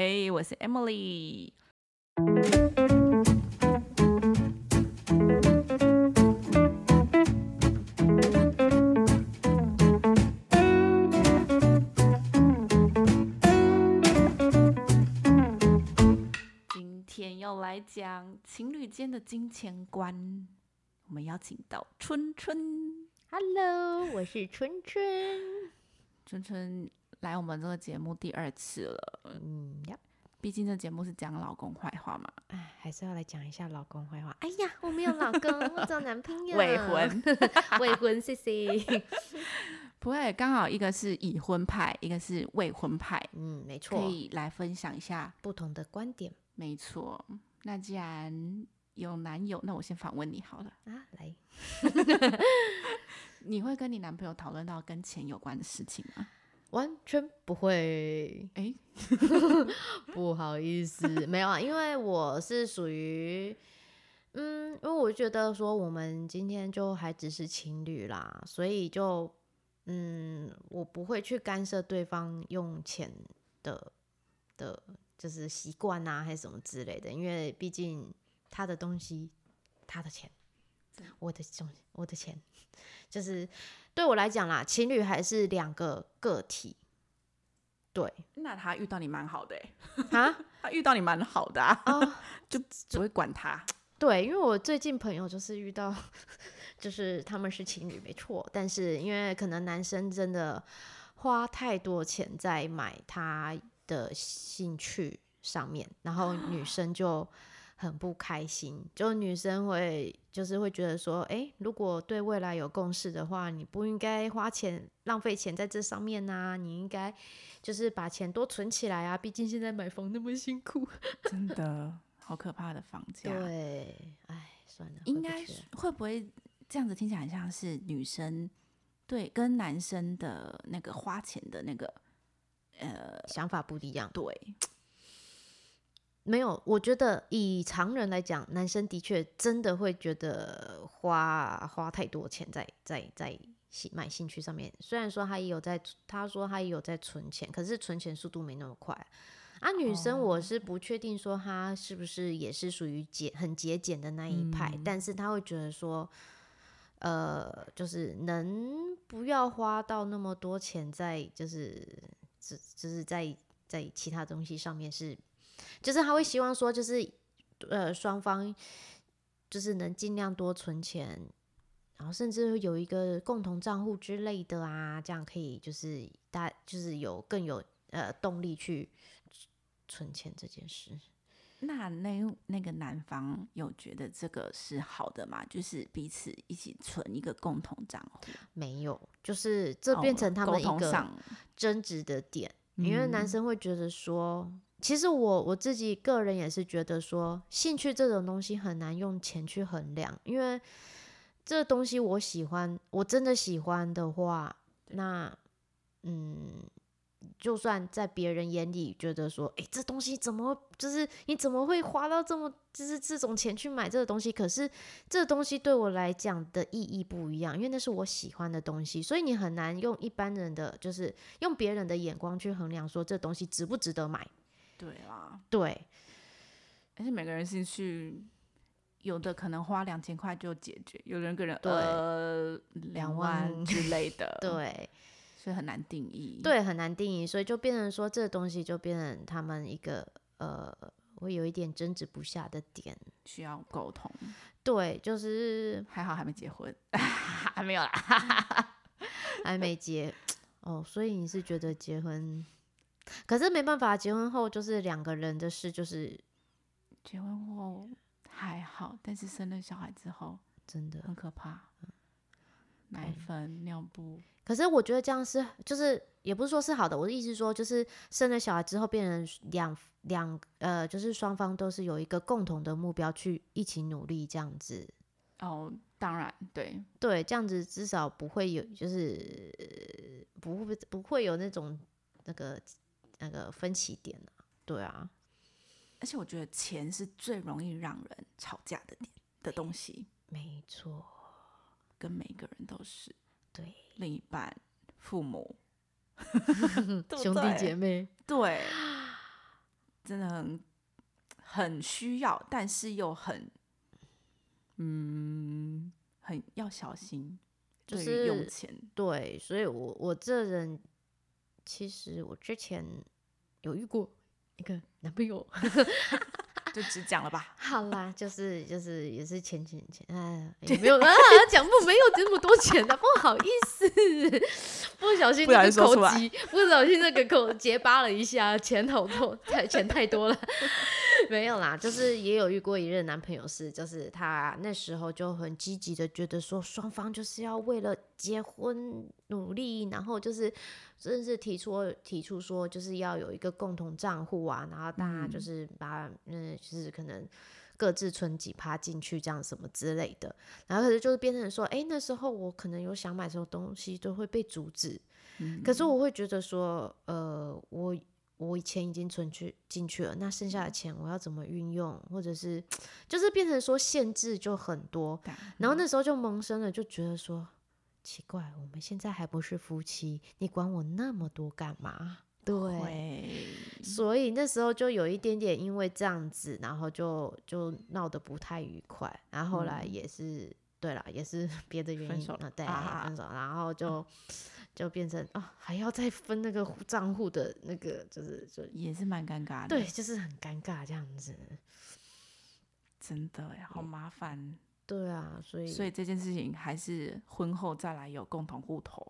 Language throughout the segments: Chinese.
嘿，我是 Emily。今天要来讲情侣间的金钱观，我们邀请到春春。Hello，我是春春。春春来我们这个节目第二次了，嗯呀，毕竟这节目是讲老公坏话嘛，哎，还是要来讲一下老公坏话。哎呀，我没有老公，我找男朋友。未婚，未婚，谢谢。不会，刚好一个是已婚派，一个是未婚派，嗯，没错可，以来分享一下。不同的观点没错，那既然有男友，那我先访问你好了。啊，来，你会跟你男朋友讨论到跟钱有关的事情吗？完全不会。哎，不好意思，没有啊，因为我是属于，嗯，因为我觉得说我们今天就还只是情侣啦，所以就，嗯，我不会去干涉对方用钱的的，就是习惯啊，还是什么之类的，因为毕竟他的东西，他的钱，我的东我的钱，就是对我来讲啦，情侣还是两个个体，对那他遇到你蛮好的哎，啊。他遇到你蛮好的啊，哦，就只会管他。对，因为我最近朋友就是遇到，就是他们是情侣没错，但是因为可能男生真的花太多钱在买他的兴趣上面，然后女生就很不开心，就女生会就是会觉得说，诶，如果对未来有共识的话，你不应该花钱浪费钱在这上面呐、你应该就是把钱多存起来啊，毕竟现在买房那么辛苦。真的好可怕的房价。对，哎，算了，应该会不会这样子听起来很像是女生对跟男生的那个花钱的那个呃想法不一样。对，没有，我觉得以常人来讲，男生的确真的会觉得花花太多钱在在在兴买兴趣上面。虽然说他也有在，他说他也有在存钱，可是存钱速度没那么快。啊，女生我是不确定说她是不是也是属于节很节俭的那一派，但是她会觉得说，呃，就是能不要花到那么多钱在就是只就是在在其他东西上面是，就是他会希望说就是呃双方就是能尽量多存钱，然后甚至有一个共同账户之类的啊，这样可以就是大就是有更有呃动力去存钱这件事。那那那个男方有觉得这个是好的吗？就是彼此一起存一个共同账户，没有，就是这变成他们一个，争执的点，因为男生会觉得说，其实我我自己个人也是觉得说，兴趣这种东西很难用钱去衡量，因为这东西我喜欢，我真的喜欢的话，那嗯。就算在别人眼里觉得说，诶，这东西怎么就是你怎么会花到这么就是这种钱去买这个东西？可是这东西对我来讲的意义不一样，因为那是我喜欢的东西，所以你很难用一般人的就是用别人的眼光去衡量说这东西值不值得买。对啦，对，而且每个人兴趣。有的可能花两千块就解决，有人个人对呃两万万之类的，，对，所以很难定义。，对，很难定义，所以就变成说这个东西就变成他们一个呃，会有一点争执不下的点。需要沟通。对，就是还好还没结婚，还没有啦。还没结 哦，所以你是觉得结婚，可是没办法，结婚后就是两个人的事，就是结婚后还好，但是生了小孩之后真的很可怕，奶粉、尿布，可是我觉得这样是，就是也不是说是好的，我的意思是说，就是生了小孩之后，变成两两呃，就是双方都是有一个共同的目标去一起努力，这样子，哦，当然对，对，这样子至少不会有，就是呃不会不会有那种那个那个分歧点啊，对啊，而且我觉得钱是最容易让人吵架的点的东西，没错，跟每个人都是。对，另一半、父母、兄弟姐妹，对，真的很很需要，但是又很嗯很要小心，就是用钱。对，所以我我这人其实我之前有遇过一个男朋友，就只讲了吧，好啦，就是就是也是钱钱钱，哎，也没有啊，讲不没有这么多钱的，不好意思，不小心那个口急，不小心那个口结巴了一下，钱好多，太钱太多了，没有啦，就是也有遇过一任男朋友是，就是他那时候就很积极的觉得说双方就是要为了结婚努力，然后就是甚至提出提出说就是要有一个共同账户啊，然后大家就嗯是把嗯就是可能。各自存几趴进去，这样什么之类的，然后可是就是变成说，哎、那时候我可能有想买什么东西，都会被阻止。嗯可是我会觉得说，呃，我我钱已经存去进去了，那剩下的钱我要怎么运用，或者是就是变成说限制就很多，然后那时候就萌生了，就觉得说奇怪，我们现在还不是夫妻，你管我那么多干嘛？对，所以那时候就有一点点因为这样子，然后就就闹得不太愉快，然后后来嗯。也是、对了，也是 别的原因啊，对，啊分手，然后就就变成啊，还要再分那个户账户的那个，就是就也是蛮尴尬的。对，，就是很尴尬这样子，真的呀，好麻烦。对啊，所以所以这件事情还是婚后再来有共同户头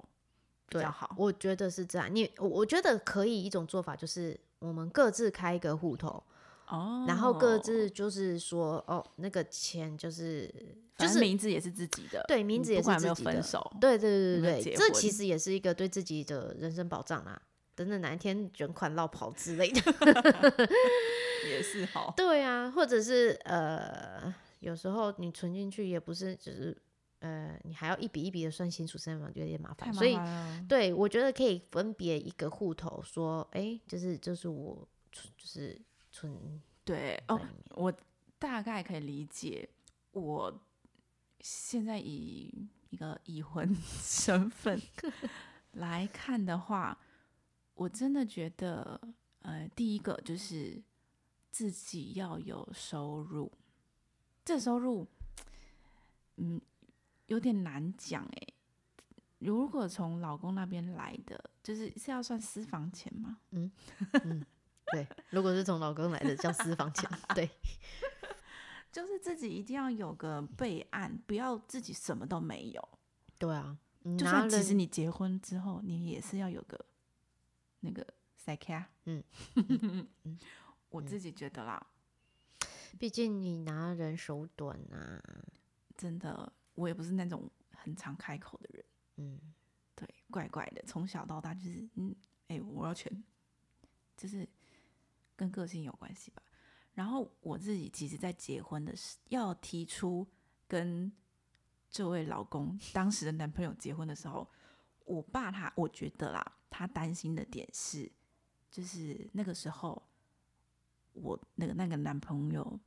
比对较好。我觉得是这样，你我我觉得可以一种做法就是我们各自开一个户头，哦，然后各自就是说哦，那个钱就是就是名字也是自己的，对名字也是自己的分手，对对对对对，这其实也是一个对自己的人生保障啊。等等哪一天卷款落跑之类的，也是好。对啊，或者是呃，有时候你存进去也不是，就是呃，你还要一笔一笔的算清楚，身份有点麻烦。麻所以。对我觉得可以分别一个户头，说，哎，就是就是我存就是存对哦，我大概可以理解。我现在以一个已婚 身份 来看的话，我真的觉得，呃，第一个就是自己要有收入，这收入，嗯，有点难讲诶。如果从老公那边来的，就是是要算私房钱吗？对，如果是从老公来的叫私房钱，对 就是自己一定要有个备案，不要自己什么都没有。对啊，你就算其实你结婚之后，你也是要有个那个塞卡。嗯 我自己觉得啦，毕竟你拿人手短啊，真的，我也不是那种很常开口的人。嗯，对，怪怪的，从小到大就是，嗯，哎、我要钱，就是跟个性有关系吧。然后我自己其实，在结婚的时要提出跟这位老公当时的男朋友结婚的时候，我爸他我觉得啦，他担心的点是，就是那个时候我那个那个男朋友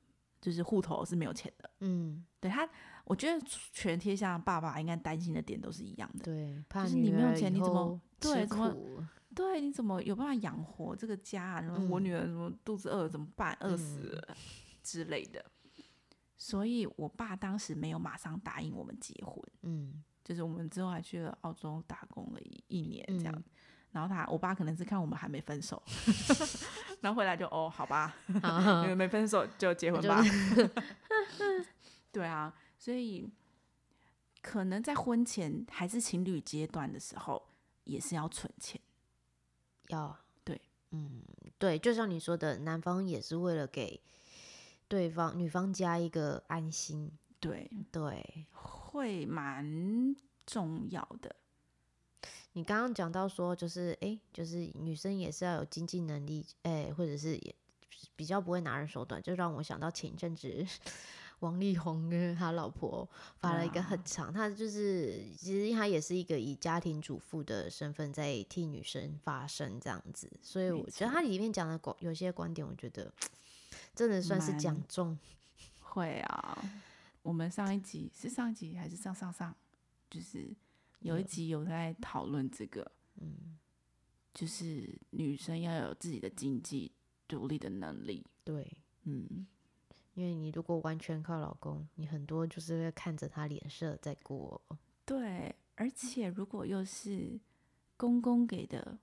就是户头是没有钱的，嗯，对他，我觉得全天下的爸爸应该担心的点都是一样的。对，怕是你没有钱你怎么吃对怎么苦对，你怎么有办法养活这个家、啊？然后我嗯女儿什么肚子饿了怎么办？饿死嗯了之类的。所以我爸当时没有马上答应我们结婚，嗯就是我们之后还去了澳洲打工了一一年这样。嗯然后他，我爸可能是看我们还没分手，然后回来就哦，好吧，好你们没分手就结婚吧。对啊，所以可能在婚前还是情侣阶段的时候，也是要存钱。要对，嗯，对，就像你说的，男方也是为了给对方女方加一个安心，对，对。会蛮重要的。你刚刚讲到说，就是诶，就是女生也是要有经济能力，诶，或者是也比较不会拿人手短，就让我想到前一阵子王力宏跟他老婆发了一个很长，他就是其实他也是一个以家庭主妇的身份在替女生发声这样子，所以我觉得他里面讲的观有些观点，我觉得真的算是讲中，会啊，我们上一集是上一集还是上上上，就是有一集有在讨论这个，嗯。就是女生要有自己的经济独立的能力。对，嗯，因为你如果完全靠老公，你很多就是会看着他脸色在过。对，而且如果又是公公给的，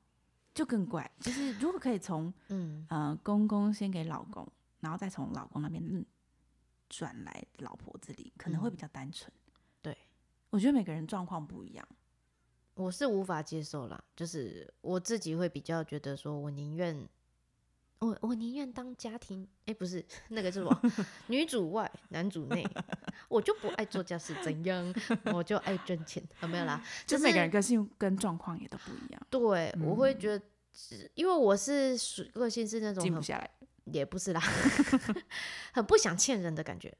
就更怪。就是如果可以从 嗯呃公公先给老公，然后再从老公那边嗯转来老婆这里，可能会嗯比较单纯。对，我觉得每个人状况不一样。我是无法接受啦，就是我自己会比较觉得说，我宁愿我我宁愿当家庭，哎、不是 那个是什么 女主外男主内，我就不爱做家事，怎样？我就爱挣钱，啊，没有啦，就就是每个人个性跟状况也都不一样，对，我会觉得是，因为我是属个性是那种静不下来。也不是啦，很不想欠人的感觉，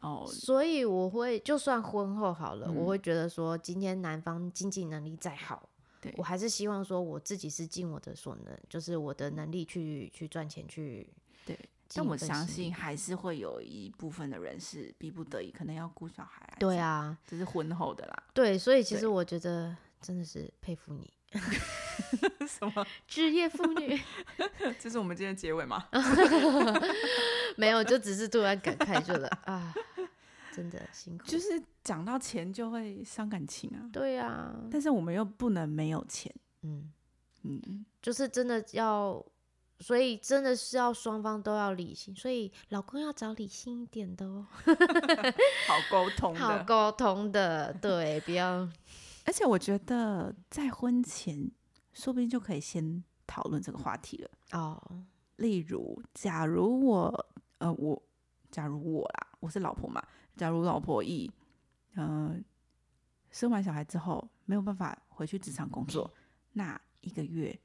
哦，所以我会就算婚后好了，嗯我会觉得说，今天男方经济能力再好，对我还是希望说我自己是尽我的所能，就是我的能力去去赚钱去。对，但我相信还是会有一部分的人是逼不得已，可能要顾小孩。对，啊，这是婚后的啦。对，所以其实我觉得真的是佩服你，什么？职业妇女 这是我们今天的结尾吗？没有，就只是突然感慨，觉得啊，真的辛苦。就是讲到钱就会伤感情啊，对啊，但是我们又不能没有钱。嗯，嗯，就是真的要，所以真的是要双方都要理性，所以老公要找理性一点的哦，好沟通。好沟通的，对，不要，而且我觉得在婚前，说不定就可以先讨论这个话题了。哦，例如，假如我呃我，假如我啦，我是老婆嘛，假如老婆一呃生完小孩之后没有办法回去职场工作，那一个月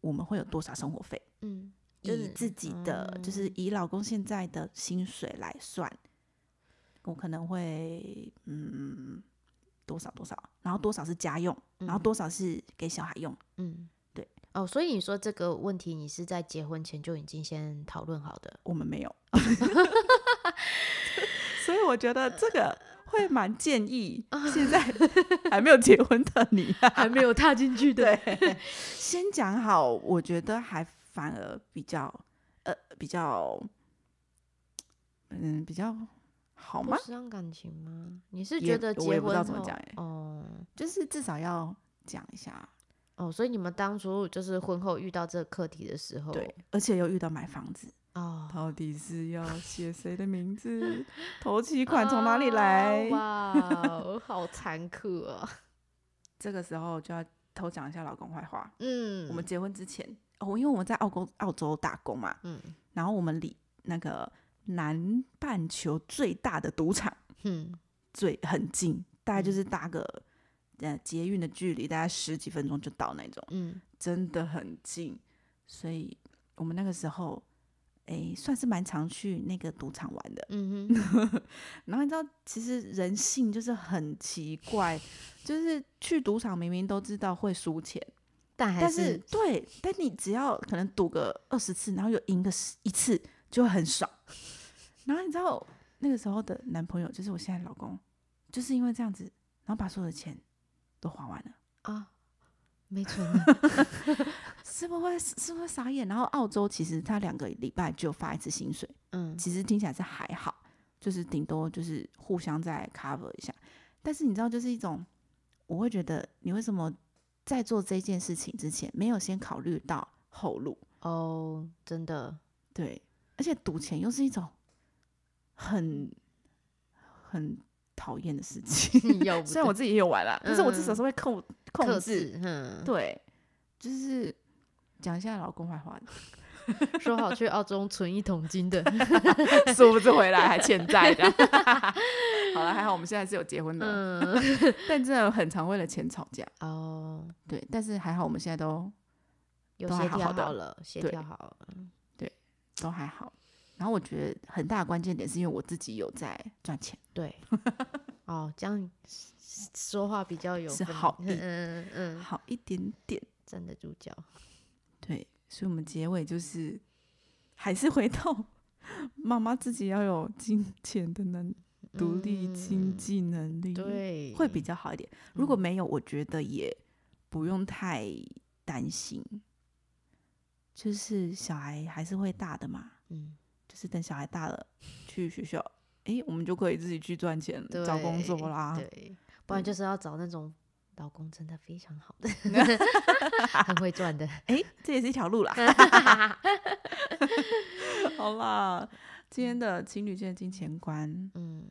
我们会有多少生活费？嗯，就是以自己的、就是以老公现在的薪水来算，我可能会嗯多少多少，然后多少是家用，然后嗯多少是给小孩用。嗯，对，哦，所以你说这个问题，你是在结婚前就已经先讨论好的，我们没有，所以我觉得这个会蛮建议现在还没有结婚的你、啊，还没有踏进去的，对，先讲好，我觉得还反而比较呃比较嗯比较好吗？不伤感情吗？你是觉得我也不知道结婚后怎么讲欸哦。就是至少要讲一下，哦，所以你们当初就是婚后遇到这个课题的时候，对，而且又遇到买房子，哦，到底是要写谁的名字，头期款从哪里来？啊哇，好残酷哦。这个时候就要偷讲一下老公坏话。嗯，我们结婚之前，哦，因为我们在澳洲澳洲打工嘛，嗯然后我们离那个南半球最大的赌场嗯最很近，大概就嗯是搭个呃捷运的距离，大概十几分钟就到那种，嗯真的很近。所以我们那个时候，诶，算是蛮常去那个赌场玩的。嗯哼，然后你知道，其实人性就是很奇怪，就是去赌场明明都知道会输钱，但还但是对，但你只要可能赌个二十次，然后有赢个十一次，就会很爽。然后你知道那个时候的男朋友，就是我现在老公，就是因为这样子，然后把所有的钱都花完了，啊，没存了。是不是会是不会傻眼？然后澳洲其实他两个礼拜就发一次薪水，嗯其实听起来是还好，就是顶多就是互相再 cover 一下。但是你知道，就是一种我会觉得，你为什么在做这件事情之前没有先考虑到后路？哦，真的，对，而且赌钱又是一种很很讨厌的事情。有虽然我自己也有玩啦，但是我至少嗯是会控控制。制，嗯，对，就是讲一下老公坏话的，说好去澳洲存一桶金的，殊不知回来还欠债的。好了，还好我们现在是有结婚的，嗯，但真的很常为了钱吵架。哦，对，但是还好我们现在都有协调好了，协对调好了，都还好。然后我觉得很大的关键点是因为我自己有在赚钱，对，哦，这样说话比较有是好一嗯嗯嗯，好一点点。站得住脚，对，所以我们结尾就是还是回到妈妈自己要有金钱的能独立经嗯济能力，，对，会比较好一点。如果嗯没有，我觉得也不用太担心。就是小孩还是会大的嘛，嗯，就是等小孩大了去学校，诶，我们就可以自己去赚钱找工作啦。对，不然就是要找那种老公真的非常好的，很会赚的。诶，这也是一条路啦。好啦，今天的情侣间的金钱观，嗯，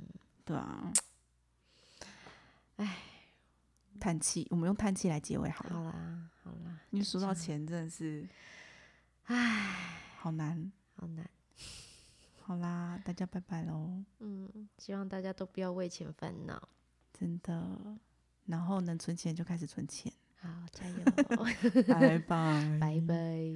对啊，哎，叹气，我们用叹气来结尾好了。好啦，好啦，因为说到钱真的是，唉，好难。好难。好啦，大家拜拜喽，嗯，希望大家都不要为钱烦恼。真的。然后能存钱就开始存钱，好，加油，拜拜，拜拜。